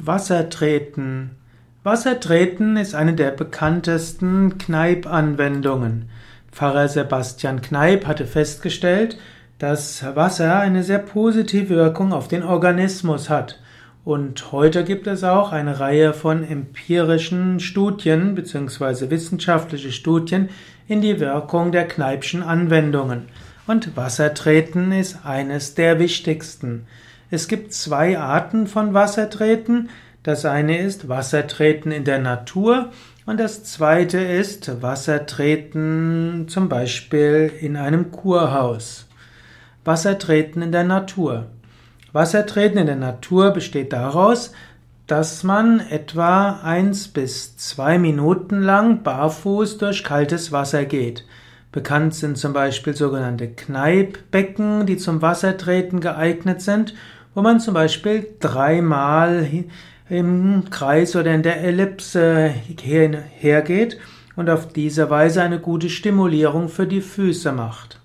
Wassertreten. Wassertreten ist eine der bekanntesten Kneipp-Anwendungen. Pfarrer Sebastian Kneipp hatte festgestellt, dass Wasser eine sehr positive Wirkung auf den Organismus hat. Und heute gibt es auch eine Reihe von empirischen Studien bzw. wissenschaftliche Studien in die Wirkung der Kneippschen Anwendungen. Und Wassertreten ist eines der wichtigsten. Es gibt zwei Arten von Wassertreten. Das eine ist Wassertreten in der Natur und das zweite ist Wassertreten zum Beispiel in einem Kurhaus. Wassertreten in der Natur. Wassertreten in der Natur besteht daraus, dass man etwa eins bis zwei Minuten lang barfuß durch kaltes Wasser geht. Bekannt sind zum Beispiel sogenannte Kneippbecken, die zum Wassertreten geeignet sind wo man zum Beispiel dreimal im Kreis oder in der Ellipse hergeht und auf diese Weise eine gute Stimulierung für die Füße macht.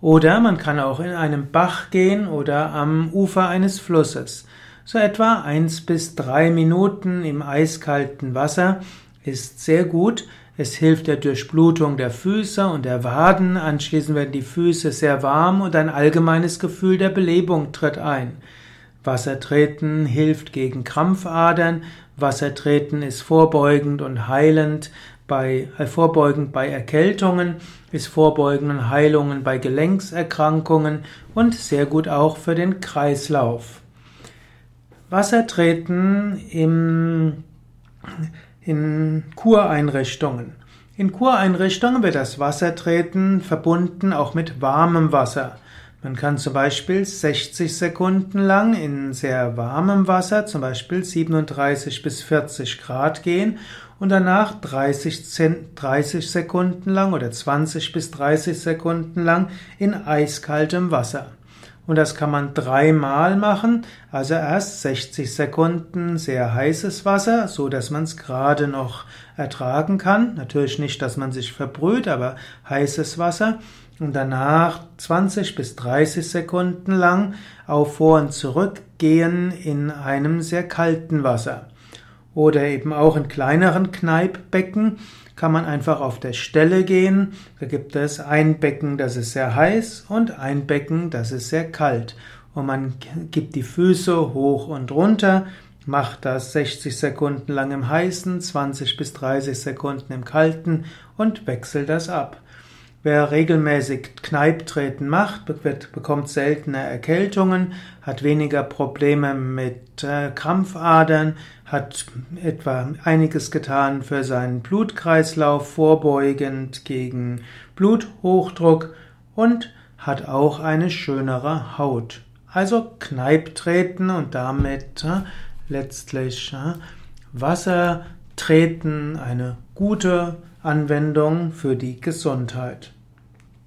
Oder man kann auch in einem Bach gehen oder am Ufer eines Flusses. So etwa eins bis drei Minuten im eiskalten Wasser ist sehr gut. Es hilft der Durchblutung der Füße und der Waden. Anschließend werden die Füße sehr warm und ein allgemeines Gefühl der Belebung tritt ein. Wassertreten hilft gegen Krampfadern. Wassertreten ist vorbeugend und heilend bei, äh, vorbeugend bei Erkältungen, ist vorbeugend und Heilungen bei Gelenkserkrankungen und sehr gut auch für den Kreislauf. Wassertreten im, in Kureinrichtungen. In Kureinrichtungen wird das Wassertreten verbunden auch mit warmem Wasser. Man kann zum Beispiel 60 Sekunden lang in sehr warmem Wasser, zum Beispiel 37 bis 40 Grad gehen und danach 30, 30 Sekunden lang oder 20 bis 30 Sekunden lang in eiskaltem Wasser. Und das kann man dreimal machen. Also erst 60 Sekunden sehr heißes Wasser, so dass man es gerade noch ertragen kann. Natürlich nicht, dass man sich verbrüht, aber heißes Wasser und danach 20 bis 30 Sekunden lang auf vor und zurück gehen in einem sehr kalten Wasser. Oder eben auch in kleineren Kneippbecken kann man einfach auf der Stelle gehen. Da gibt es ein Becken, das ist sehr heiß und ein Becken, das ist sehr kalt. Und man gibt die Füße hoch und runter, macht das 60 Sekunden lang im heißen, 20 bis 30 Sekunden im kalten und wechselt das ab. Wer regelmäßig Kneiptreten macht, bekommt seltener Erkältungen, hat weniger Probleme mit äh, Krampfadern, hat etwa einiges getan für seinen Blutkreislauf, vorbeugend gegen Bluthochdruck und hat auch eine schönere Haut. Also Kneiptreten und damit äh, letztlich äh, Wasser treten, eine gute Anwendung für die Gesundheit.